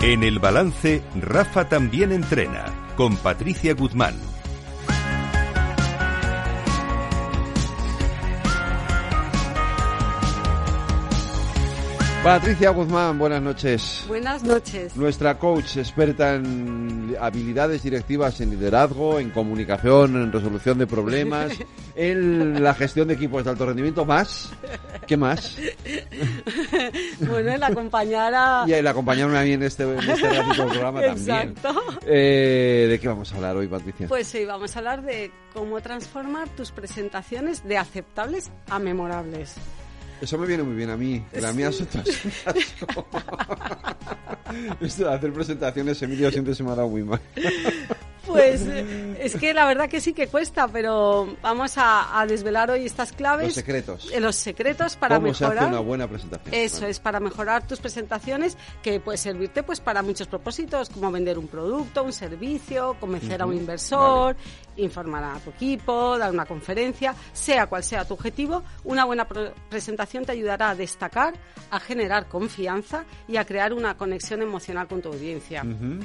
En el balance, Rafa también entrena, con Patricia Guzmán. Patricia Guzmán, buenas noches. Buenas noches. Nuestra coach experta en habilidades directivas en liderazgo, en comunicación, en resolución de problemas, en la gestión de equipos de alto rendimiento. ¿Más? ¿Qué más? bueno, el acompañar a... Y el acompañarme a mí en este, en este ratito programa también. Exacto. Eh, ¿De qué vamos a hablar hoy, Patricia? Pues sí, vamos a hablar de cómo transformar tus presentaciones de aceptables a memorables. Eso me viene muy bien a mí. La mía otra. Esto de hacer presentaciones, Emilio, siempre se me ha dado muy mal. Pues es que la verdad que sí que cuesta, pero vamos a, a desvelar hoy estas claves. Los secretos. eh, los secretos para ¿Cómo mejorar. se hace una buena presentación? Eso Vale. es, para mejorar tus presentaciones, que puede servirte pues para muchos propósitos, como vender un producto, un servicio, convencer a un inversor, informar a tu equipo, dar una conferencia, sea cual sea tu objetivo, una buena presentación te ayudará a destacar, a generar confianza y a crear una conexión emocional con tu audiencia. Ujú.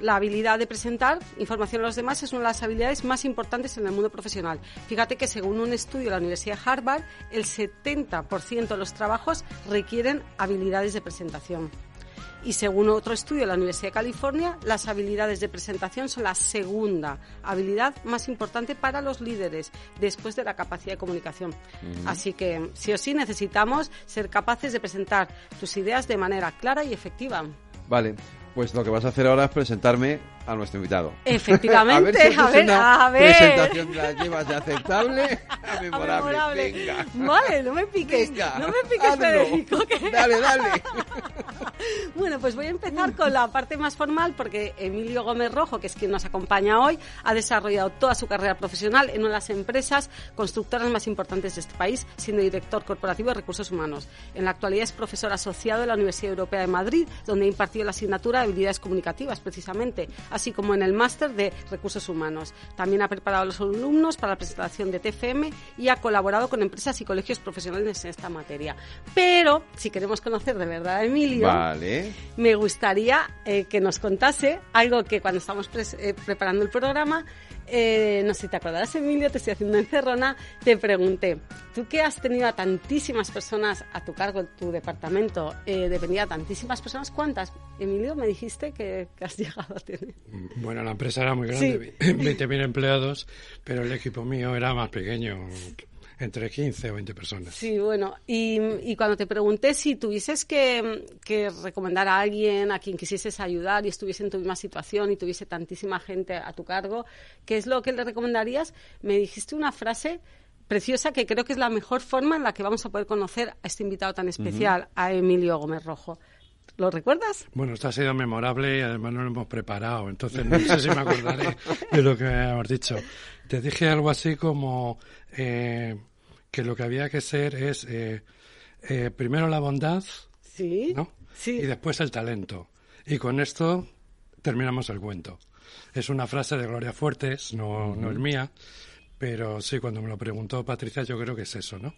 La habilidad de presentar información a los demás es una de las habilidades más importantes en el mundo profesional. Fíjate que según un estudio de la Universidad de Harvard, el 70% de los trabajos requieren habilidades de presentación. Y según otro estudio de la Universidad de California, las habilidades de presentación son la segunda habilidad más importante para los líderes, después de la capacidad de comunicación. Así que, sí o sí, necesitamos ser capaces de presentar tus ideas de manera clara y efectiva. Vale, pues lo que vas a hacer ahora es presentarme a nuestro invitado. Efectivamente, a ver, si a es ver, una a ver. presentación la llevas de aceptable a memorable. Venga. Vale, no me piques. Venga, no me piques, hazlo. Federico. que- Dale, dale. Bueno, pues voy a empezar con la parte más formal porque Emilio Gómez Rojo, que es quien nos acompaña hoy, ha desarrollado toda su carrera profesional en una de las empresas constructoras más importantes de este país, siendo director corporativo de recursos humanos. En la actualidad es profesor asociado de la Universidad Europea de Madrid, donde ha impartido la asignatura de habilidades comunicativas, precisamente, así como en el máster de recursos humanos. También ha preparado a los alumnos para la presentación de TFM y ha colaborado con empresas y colegios profesionales en esta materia. Pero, si queremos conocer de verdad a Emilio, Vale. me gustaría eh, que nos contase algo que cuando estamos eh, preparando el programa, eh, no sé si te acordarás, Emilio, te estoy haciendo encerrona, te pregunté, tú que has tenido a tantísimas personas a tu cargo en tu departamento, eh, dependía de tantísimas personas, ¿cuántas? Emilio, me dijiste que, que has llegado a tener. Bueno, la empresa era muy grande, 20.000 empleados, pero el equipo mío era más pequeño, entre 15 o 20 personas. Sí, bueno, y, y cuando te pregunté si tuvieses que, que recomendar a alguien a quien quisieses ayudar y estuviese en tu misma situación y tuviese tantísima gente a tu cargo, ¿qué es lo que le recomendarías? Me dijiste una frase preciosa que creo que es la mejor forma en la que vamos a poder conocer a este invitado tan especial, a Emilio Gómez Rojo. ¿Lo recuerdas? Bueno, esto ha sido memorable y además no lo hemos preparado, entonces no sé si me acordaré de lo que hemos dicho. Te dije algo así como eh, que lo que había que ser es eh, eh, primero la bondad, Sí. ¿no? Sí. Y después el talento. Y con esto terminamos el cuento. Es una frase de Gloria Fuertes, no, no es mía, pero sí, cuando me lo preguntó Patricia, yo creo que es eso, ¿no?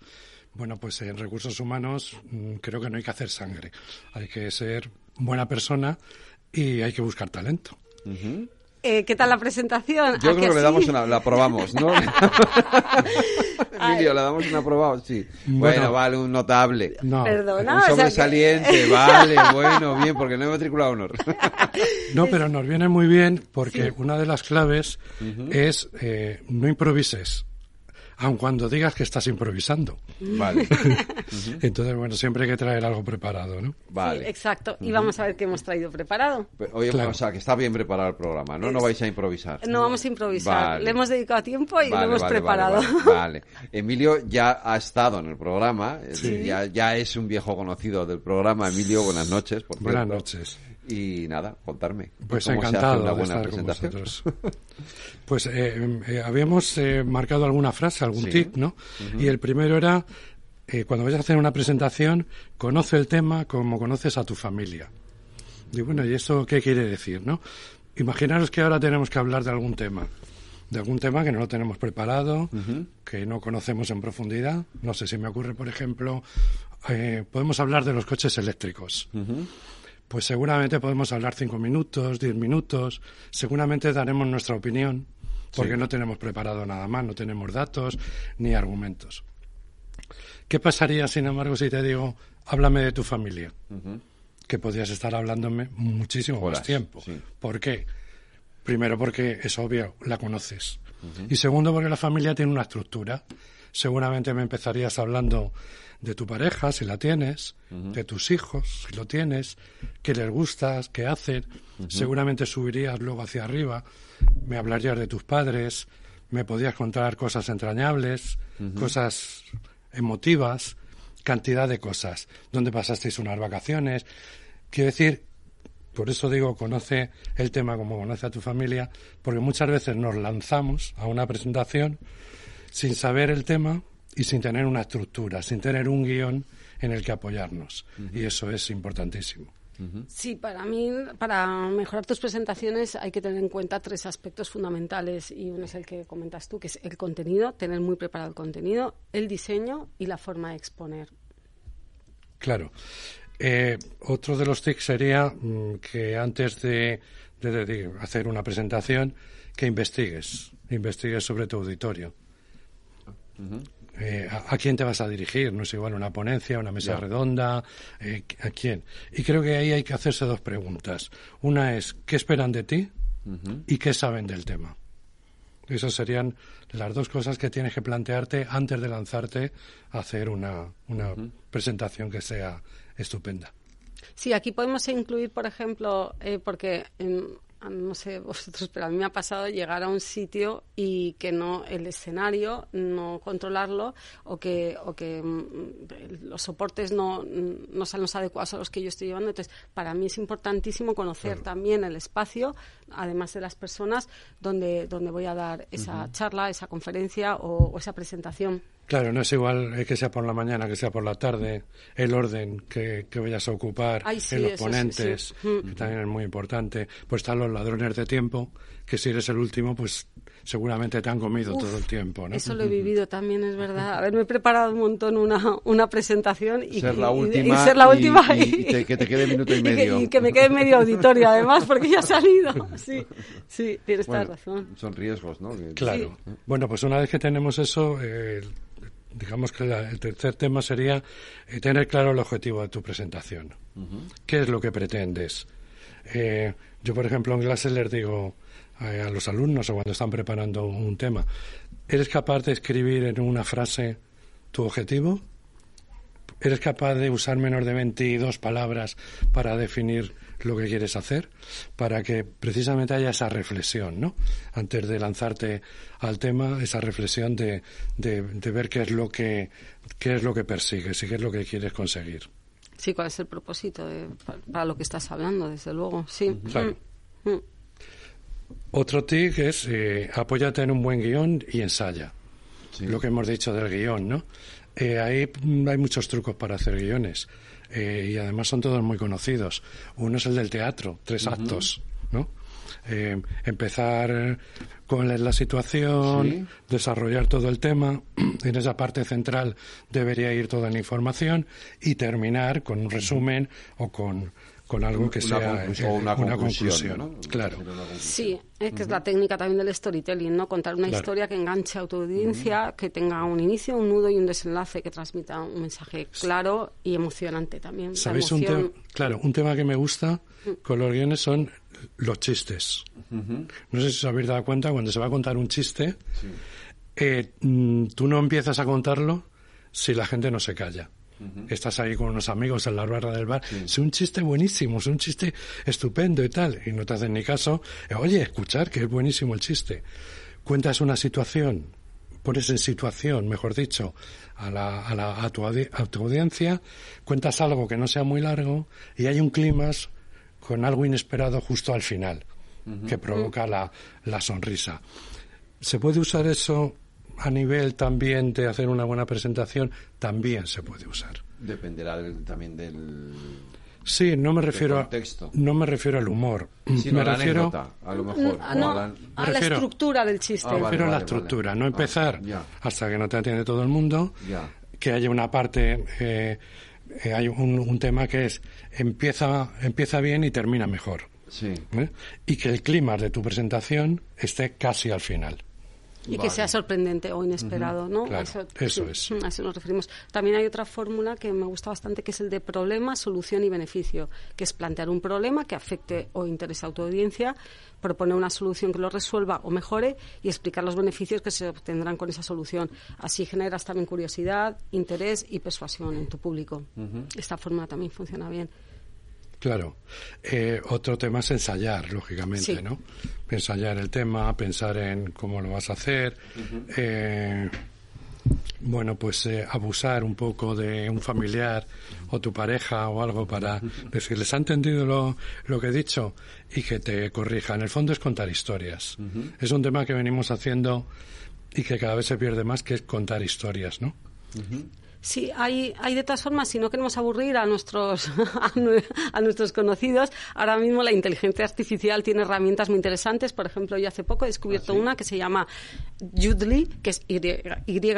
Bueno, pues en recursos humanos mm, creo que no hay que hacer sangre. Hay que ser buena persona y hay que buscar talento. Eh, ¿Qué tal la presentación? Yo ¿A creo que le sí? damos una, la probamos, ¿no? Emilio, le damos una probada, sí. Bueno, Bueno. vale, un notable. No, Perdona. Un o sea que- sobresaliente, vale, bueno, bien, porque no he matriculado honor. no, pero nos viene muy bien porque una de las claves es eh, no improvises, aun cuando digas que estás improvisando. Vale, Entonces, bueno, siempre hay que traer algo preparado, ¿no? Sí, vale. exacto. Y vamos a ver qué hemos traído preparado. Oye, Claro. o sea, que está bien preparado el programa, ¿no? No vais a improvisar. No vamos a improvisar. Vale. Le hemos dedicado tiempo y Vale, lo hemos vale, preparado. Vale, vale, vale. Emilio ya ha estado en el programa, decir, ya, ya es un viejo conocido del programa. Emilio, buenas noches. Por Buenas noches. Y nada, contarme. Pues ¿Cómo se hace encantado una de buena estar con presentación? vosotros. Pues eh, eh, habíamos eh, marcado alguna frase, algún Sí. tip, ¿no? Y el primero era, eh, cuando vayas a hacer una presentación, conoce el tema como conoces a tu familia. Y bueno, ¿y eso qué quiere decir, no? Imaginaros que ahora tenemos que hablar de algún tema. De algún tema que no lo tenemos preparado, que no conocemos en profundidad. No sé si me ocurre, por ejemplo, eh, podemos hablar de los coches eléctricos. Pues seguramente podemos hablar cinco minutos, diez minutos, seguramente daremos nuestra opinión, porque no tenemos preparado nada más, no tenemos datos ni argumentos. ¿Qué pasaría, sin embargo, si te digo, háblame de tu familia? Que podrías estar hablándome muchísimo más tiempo. ¿Por qué? Primero porque es obvio, la conoces. Y segundo porque la familia tiene una estructura. Seguramente me empezarías hablando de tu pareja, si la tienes, de tus hijos, si lo tienes, qué les gustas, qué hacen. Seguramente subirías luego hacia arriba, me hablarías de tus padres, me podrías contar cosas entrañables, cosas emotivas, cantidad de cosas. ¿Dónde pasasteis unas vacaciones? Quiero decir, por eso digo, conoce el tema como conoce a tu familia, porque muchas veces nos lanzamos a una presentación sin saber el tema y sin tener una estructura, sin tener un guion en el que apoyarnos. Y eso es importantísimo. Sí, para mí, para mejorar tus presentaciones hay que tener en cuenta tres aspectos fundamentales y uno es el que comentas tú, que es el contenido, tener muy preparado el contenido, el diseño y la forma de exponer. Claro. Eh, otro de los tics sería mm, que antes de, hacer una presentación, que investigues, investigues sobre tu auditorio. Eh, a, quién te vas a dirigir, no es igual una ponencia, una mesa redonda, eh, a quién. Y creo que ahí hay que hacerse dos preguntas. Una es, ¿qué esperan de ti? Y qué saben del tema. Esas serían las dos cosas que tienes que plantearte antes de lanzarte a hacer una, una presentación que sea estupenda. Sí, aquí podemos incluir, por ejemplo, eh, porque no sé vosotros, pero a mí me ha pasado llegar a un sitio y que no el escenario no controlarlo o que o que mm, los soportes no, no sean los adecuados a los que yo estoy llevando. Entonces, para mí es importantísimo conocer también el espacio, además de las personas donde donde voy a dar esa charla, esa conferencia o esa presentación. Claro, no es igual que sea por la mañana, que sea por la tarde, el orden que, vayas a ocupar, en los ponentes, mm. que también es muy importante. Pues están los ladrones de tiempo, que si eres el último, pues seguramente te han comido todo el tiempo, ¿no? Eso lo he vivido también, es verdad. Haberme preparado un montón una, una presentación y ser la última, y, ser la última y, que te quede minuto y medio. Y que, me quede medio auditorio, además, porque ya ha salido. Sí, sí, tienes toda razón. Son riesgos, ¿no? Claro. Bueno, pues una vez que tenemos eso, eh, digamos que el tercer tema sería eh, tener claro el objetivo de tu presentación. ¿Qué es lo que pretendes? Eh, yo, por ejemplo, en clases les digo a los alumnos o cuando están preparando un tema, ¿eres capaz de escribir en una frase tu objetivo? ¿Eres capaz de usar menos de 22 palabras para definir lo que quieres hacer? Para que precisamente haya esa reflexión, ¿no? Antes de lanzarte al tema, esa reflexión de, de, ver qué es, lo que, qué es lo que persigues y qué es lo que quieres conseguir. Sí, cuál es el propósito para lo que estás hablando, desde luego, sí. Mm, mm. Otro tip es eh, apóyate en un buen guion y ensaya. Lo que hemos dicho del guion, ¿no? Eh, ahí hay muchos trucos para hacer guiones eh, y además son todos muy conocidos. Uno es el del teatro, tres actos, ¿no? Eh, empezar con la situación, desarrollar todo el tema, en esa parte central debería ir toda la información y terminar con un resumen o con con algo que sea una, conclusión, claro. Sí es que es la técnica también del storytelling no contar una historia que enganche a tu audiencia que tenga un inicio un nudo y un desenlace que transmita un mensaje claro y emocionante también. Sabéis un tema claro un tema que me gusta mm. con los guiones son los chistes. No sé si os habéis dado cuenta cuando se va a contar un chiste eh, mm, tú no empiezas a contarlo si la gente no se calla Estás ahí con unos amigos en la barra del bar. Es un chiste buenísimo, es un chiste estupendo y tal. Y no te hacen ni caso. Oye, escuchar que es buenísimo el chiste. Cuentas una situación, pones en situación, mejor dicho, a, la, a, la, a, tu, audiencia, cuentas algo que no sea muy largo y hay un clima con algo inesperado justo al final, que provoca la, la sonrisa. ¿Se puede usar eso a nivel también de hacer una buena presentación, también se puede usar. Dependerá también del Sí, no me refiero a, no me refiero al humor. me refiero a lo mejor a, la, estructura del chiste. me refiero a la estructura, no empezar hasta que no te atiende todo el mundo, que haya una parte eh, eh, hay un, un tema que es empieza, empieza bien y termina mejor. Sí. ¿eh? Y que el clima de tu presentación esté casi al final. Y que sea sorprendente o inesperado, ¿no? claro, eso es. A eso nos referimos. También hay otra fórmula que me gusta bastante, que es el de problema, solución y beneficio, que es plantear un problema que afecte o interese a tu audiencia, proponer una solución que lo resuelva o mejore y explicar los beneficios que se obtendrán con esa solución. Así generas también curiosidad, interés y persuasión en tu público. Esta fórmula también funciona bien. Claro. Eh, otro tema es ensayar, lógicamente, Sí. ¿no? Ensayar el tema, pensar en cómo lo vas a hacer. eh, bueno, pues eh, abusar un poco de un familiar o tu pareja o algo para decirles, ¿ha entendido lo, lo que he dicho? Y que te corrija. En el fondo es contar historias. Es un tema que venimos haciendo y que cada vez se pierde más, que es contar historias, ¿no? Sí, hay, hay de todas formas, si no queremos aburrir a nuestros, a, a nuestros conocidos, ahora mismo la inteligencia artificial tiene herramientas muy interesantes. Por ejemplo, yo hace poco he descubierto una que se llama Yudli, que es Y-O-O-D-L-Y,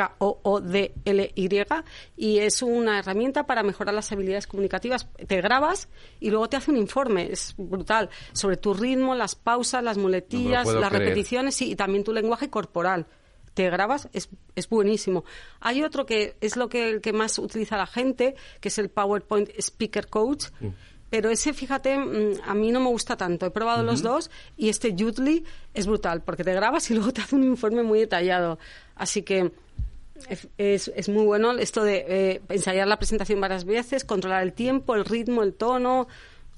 y es una herramienta para mejorar las habilidades comunicativas. Te grabas y luego te hace un informe, es brutal, sobre tu ritmo, las pausas, las muletillas, las creer. repeticiones sí, y también tu lenguaje corporal te grabas, es, es buenísimo. Hay otro que es lo que, el que más utiliza la gente, que es el PowerPoint Speaker Coach. Pero ese, fíjate, mm, a mí no me gusta tanto. He probado los dos y este Jutli es brutal, porque te grabas y luego te hace un informe muy detallado. Así que es, es- es muy bueno esto de eh, ensayar la presentación varias veces, controlar el tiempo, el ritmo, el tono,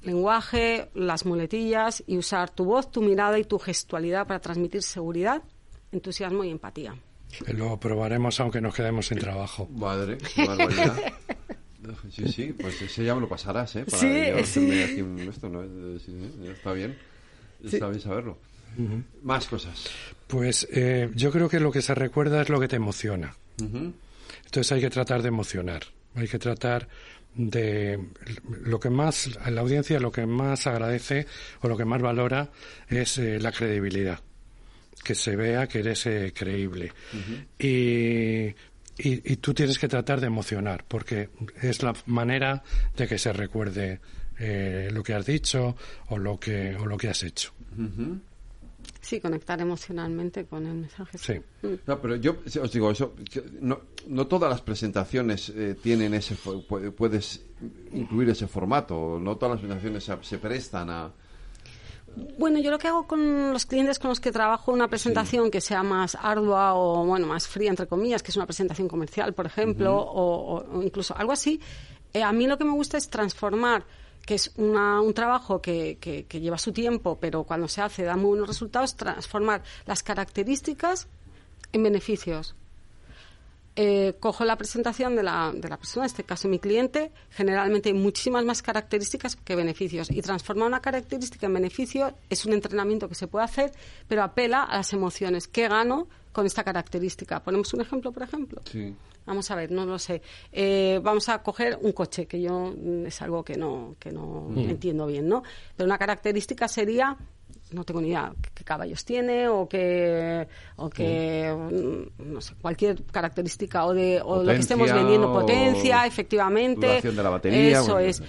lenguaje, las muletillas y usar tu voz, tu mirada y tu gestualidad para transmitir seguridad, entusiasmo y empatía. Lo probaremos aunque nos quedemos sin trabajo. Madre, qué barbaridad. Sí, sí, pues ese ya me lo pasarás, ¿eh? Para Sí, aquí un- esto, ¿no? Eh, sí, sí, ya está bien. Está bien saberlo. Más cosas. Pues eh, yo creo que lo que se recuerda es lo que te emociona. Ujú. Entonces hay que tratar de emocionar. Hay que tratar de lo que más a la audiencia lo que más agradece o lo que más valora es eh, la credibilidad que se vea que eres eh, creíble y, y y tú tienes que tratar de emocionar porque es la manera de que se recuerde eh, lo que has dicho o lo que o lo que has hecho Sí, conectar emocionalmente con el mensaje. sí No, pero yo os digo eso. No, no todas las presentaciones eh, tienen ese. Puedes incluir ese formato. No todas las presentaciones se, se prestan a. Bueno, yo lo que hago con los clientes con los que trabajo una presentación que sea más ardua o bueno más fría entre comillas, que es una presentación comercial, por ejemplo, o, o- o incluso algo así. eh, a mí lo que me gusta es transformar que es una- un trabajo que, que- que lleva su tiempo, pero cuando se hace da muy buenos resultados, transformar las características en beneficios. Eh, cojo la presentación de la, de la persona, en este caso mi cliente, generalmente hay muchísimas más características que beneficios. Y transformar una característica en beneficio es un entrenamiento que se puede hacer, pero apela a las emociones. ¿Qué gano con esta característica? Ponemos un ejemplo, por ejemplo. Sí. Vamos a ver, no lo sé. Eh, vamos a coger un coche, que yo mm, es algo que no, que no entiendo bien, ¿no? Pero una característica sería, no tengo ni idea qué caballos tiene o que, o que mm, no sé, cualquier característica o de o lo que Potencia estemos vendiendo, potencia, efectivamente. de la batería, Eso es.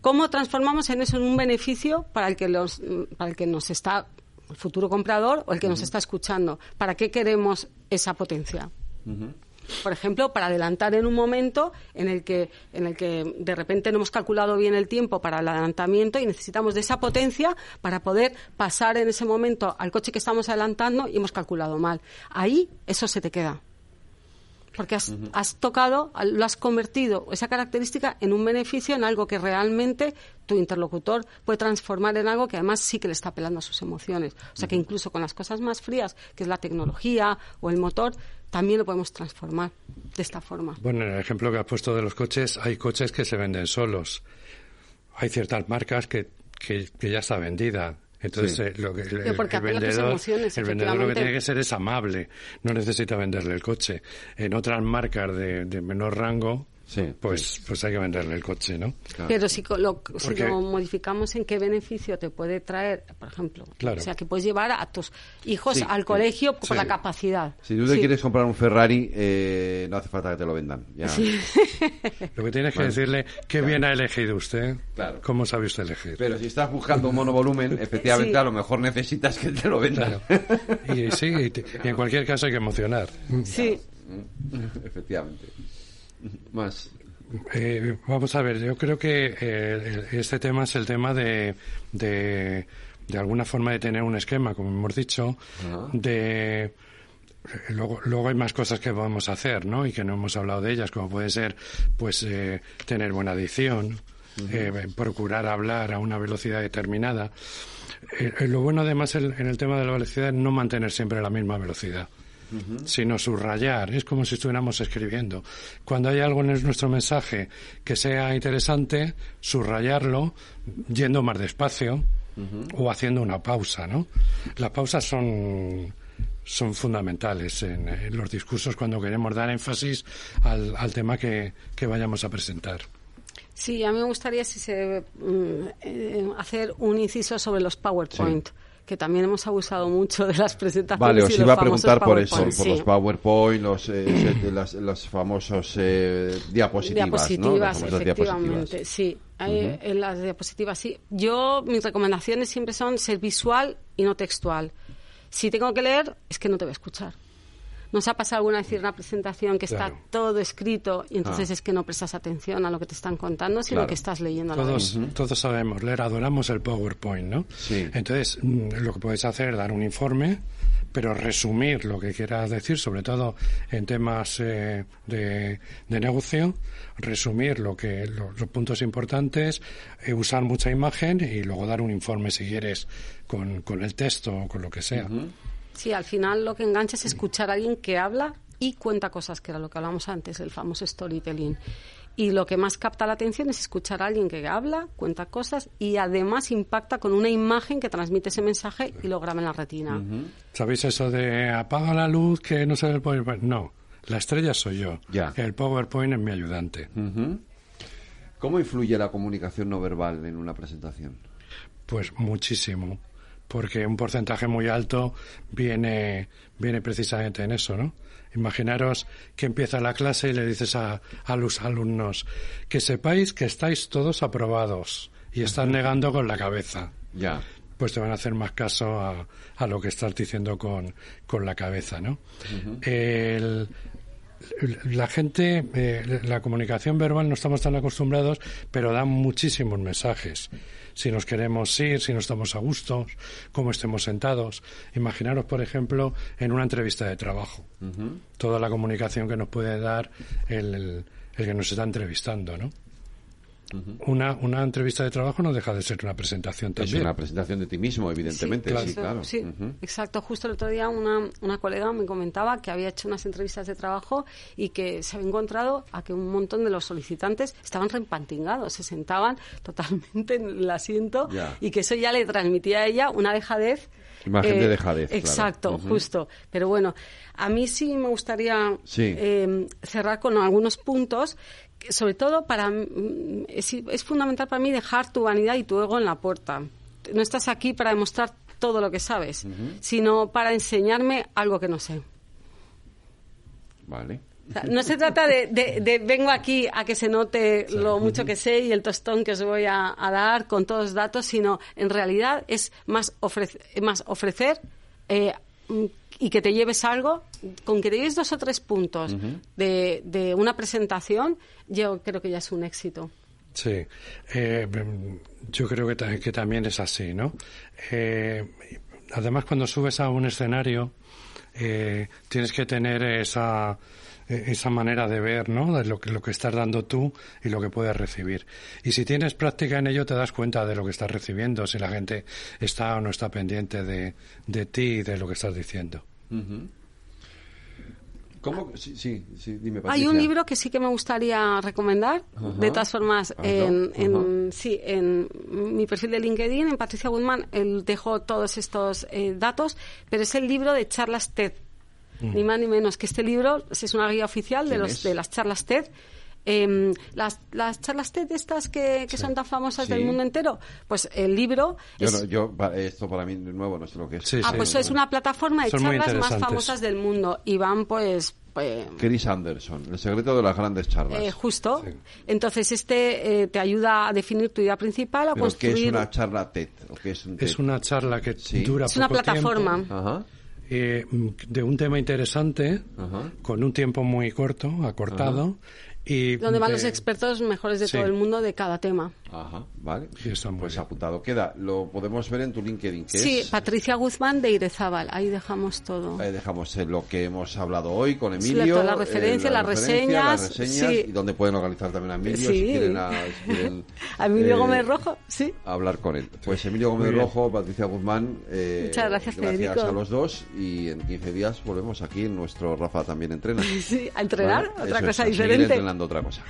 ¿Cómo transformamos en eso en un beneficio para el que, los, para el que nos está, el futuro comprador o el que nos está escuchando? ¿Para qué queremos esa potencia? Por ejemplo, para adelantar en un momento en el que en el que de repente no hemos calculado bien el tiempo para el adelantamiento y necesitamos de esa potencia para poder pasar en ese momento al coche que estamos adelantando y hemos calculado mal. Ahí eso se te queda. Porque has, has tocado, lo has convertido esa característica en un beneficio, en algo que realmente tu interlocutor puede transformar en algo que además sí que le está apelando a sus emociones. O sea que incluso con las cosas más frías, que es la tecnología o el motor, también lo podemos transformar de esta forma. Bueno, en el ejemplo que has puesto de los coches, hay coches que se venden solos. Hay ciertas marcas que, que, que ya está vendida. Entonces, Sí. eh, lo que, el, porque el vendedor, emociones, el vendedor lo que tiene que ser es amable, no necesita venderle el coche. En otras marcas de, de menor rango, Sí, pues, pues hay que venderle el coche, ¿no? Claro. Pero si co- lo, si Porque- lo modificamos en qué beneficio te puede traer, por ejemplo, Claro. o sea, que puedes llevar a tus hijos Sí, al sí. colegio por Sí. la capacidad. Si tú te Sí. quieres comprar un Ferrari, eh, no hace falta que te lo vendan. Ya. Lo que tienes que Bueno, decirle, qué bien ha elegido used, Claro. cómo sabe usted elegir. Pero si estás buscando un monovolumen, efectivamente Sí. a lo mejor necesitas que te lo vendan. Claro. Y sí, y, te- y en cualquier caso hay que emocionar. Sí. efectivamente. Más. Eh, vamos a ver, yo creo que eh, este tema es el tema de, de, de alguna forma de tener un esquema, como hemos dicho, de eh, luego, luego hay más cosas que podemos hacer, ¿no? Y que no hemos hablado de ellas, como puede ser, pues, eh, tener buena adicción, eh, procurar hablar a una velocidad determinada. Eh, lo bueno, además, el- en el tema de la velocidad es no mantener siempre la misma velocidad sino subrayar. Es como si estuviéramos escribiendo. Cuando hay algo en nuestro mensaje que sea interesante, subrayarlo yendo más despacio o haciendo una pausa, ¿no? Las pausas son son fundamentales en, en los discursos cuando queremos dar énfasis al, al tema que, que vayamos a presentar. Sí, a mí me gustaría si se, mm, eh, hacer un inciso sobre los PowerPoint, que también hemos abusado mucho de las presentaciones. Vale, y os los iba a preguntar por eso, por sí. los PowerPoint, los, eh, set- las- los famosos eh, diapositivas, diapositivas, efectivamente, diapositivas. sí. Hay- En las diapositivas, sí. Yo, mis recomendaciones siempre son ser visual y no textual. Si tengo que leer, es que no te voy a escuchar. ¿Nos ha pasado alguna vez ir a una presentación que está Claro. todo escrito y entonces Ah. es que no prestas atención a lo que te están contando, sino Claro. que estás leyendo a la vez? Todos, todos sabemos leer, adoramos el PowerPoint, ¿no? Sí. Entonces, mm, lo que puedes hacer es dar un informe, pero resumir lo que quieras decir, sobre todo en temas eh, de, de negocio, resumir lo que lo- los puntos importantes, eh, usar mucha imagen y luego dar un informe si quieres con, con el texto o con lo que sea. Sí, al final lo que engancha es escuchar a alguien que habla y cuenta cosas, que era lo que hablábamos antes, el famoso storytelling. Y lo que más capta la atención es escuchar a alguien que habla, cuenta cosas y además impacta con una imagen que transmite ese mensaje y lo graba en la retina. ¿Sabéis eso de apaga la luz que no se ve el PowerPoint? No, la estrella soy yo. Ya. El PowerPoint es mi ayudante. ¿Cómo influye la comunicación no verbal en una presentación? Pues muchísimo, porque un porcentaje muy alto viene, viene precisamente en eso, ¿no? Imaginaros que empieza la clase y le dices a, a los alumnos que sepáis que estáis todos aprobados y están negando con la cabeza. Ya. Pues te van a hacer más caso a, a lo que estás diciendo con, con la cabeza, ¿no? El- la gente, eh, la comunicación verbal no estamos tan acostumbrados, pero da muchísimos mensajes. Si nos queremos ir, si no estamos a gusto, cómo estemos sentados. Imaginaros, por ejemplo, en una entrevista de trabajo. Toda la comunicación que nos puede dar el, el- el que nos está entrevistando, ¿no? Una, una entrevista de trabajo no deja de ser una presentación Es también. una presentación de ti mismo, evidentemente. Sí, claro. sí, exacto. Justo el otro día una, una colega me comentaba que había hecho unas entrevistas de trabajo y que se había encontrado a que un montón de los solicitantes estaban reempantingados, se sentaban totalmente en el asiento Ya. y que eso ya le transmitía a ella una dejadez. eh, Imagen de dejadez, claro. Exacto, justo. Pero bueno, a mí sí me gustaría Sí. eh, cerrar con algunos puntos. Sobre todo para mm, es, es fundamental para mí dejar tu vanidad y tu ego en la puerta. No estás aquí para demostrar todo lo que sabes, sino para enseñarme algo que no sé. Vale. O sea, no se trata de, de- de vengo aquí a que se note lo mucho que sé y el tostón que os voy a, a dar con todos los datos, sino en realidad es más, ofrece- más ofrecer eh, y que te lleves algo, con que te lleves dos o tres puntos de, de una presentación, yo creo que ya es un éxito. Sí, eh, yo creo que, que también es así, ¿no? Eh, además, cuando subes a un escenario, eh, tienes que tener esa, esa manera de ver, ¿no? De lo que, lo que estás dando tú y lo que puedes recibir. Y si tienes práctica en ello, te das cuenta de lo que estás recibiendo, si la gente está o no está pendiente de, de ti y de lo que estás diciendo. ¿Cómo? Sí, sí, sí, dime, Hay un libro que sí que me gustaría recomendar. De todas formas, Hazlo. en, en- sí, en mi perfil de LinkedIn, en Patricia Woodman, él dejó todos estos eh, datos, pero es el libro de charlas TED. Ni más ni menos que este libro es una guía oficial de, ¿Quién los, es? de las charlas TED. em, las, las charlas TED estas que, que son tan famosas Sí. del mundo entero, pues el libro Yo, es... no- yo, pa- esto para mí de nuevo no sé lo que es. Sí, Ah, sí. pues es una plataforma de Son charlas más famosas del mundo y van pues... pues Chris Anderson, el secreto de las grandes charlas. eh, justo. Sí. Entonces este eh, te ayuda a definir tu idea principal, a Pero ¿qué construir... es una charla TED? ¿O qué es un TED? Es una charla que Sí. dura Es una plataforma. tiempo, Ajá. Eh, de un tema interesante, Ajá. con un tiempo muy corto, acortado. Y donde van de- los expertos mejores de Sí. todo el mundo de cada tema. Ajá, vale. Y está muy pues bien. apuntado queda. Lo podemos ver en tu LinkedIn, que Sí, es... Patricia Guzmán de Irezábal. Ahí dejamos todo. Ahí dejamos eh, lo que hemos hablado hoy con Sí, Emilio. la referencia, eh, las referencia, las reseñas, reseñas, sí. y donde pueden localizar también a Emilio Sí. si quieren, a- si quieren, A Emilio eh, Gómez Rojo, sí. hablar con él. Pues Emilio Gómez. Rojo, Patricia Guzmán, eh, Muchas gracias, Federico. a los dos y en 15 días volvemos aquí en nuestro Rafa también entrena. Sí, a entrenar, ¿Vale? otra Eso cosa diferente. Otra cosa.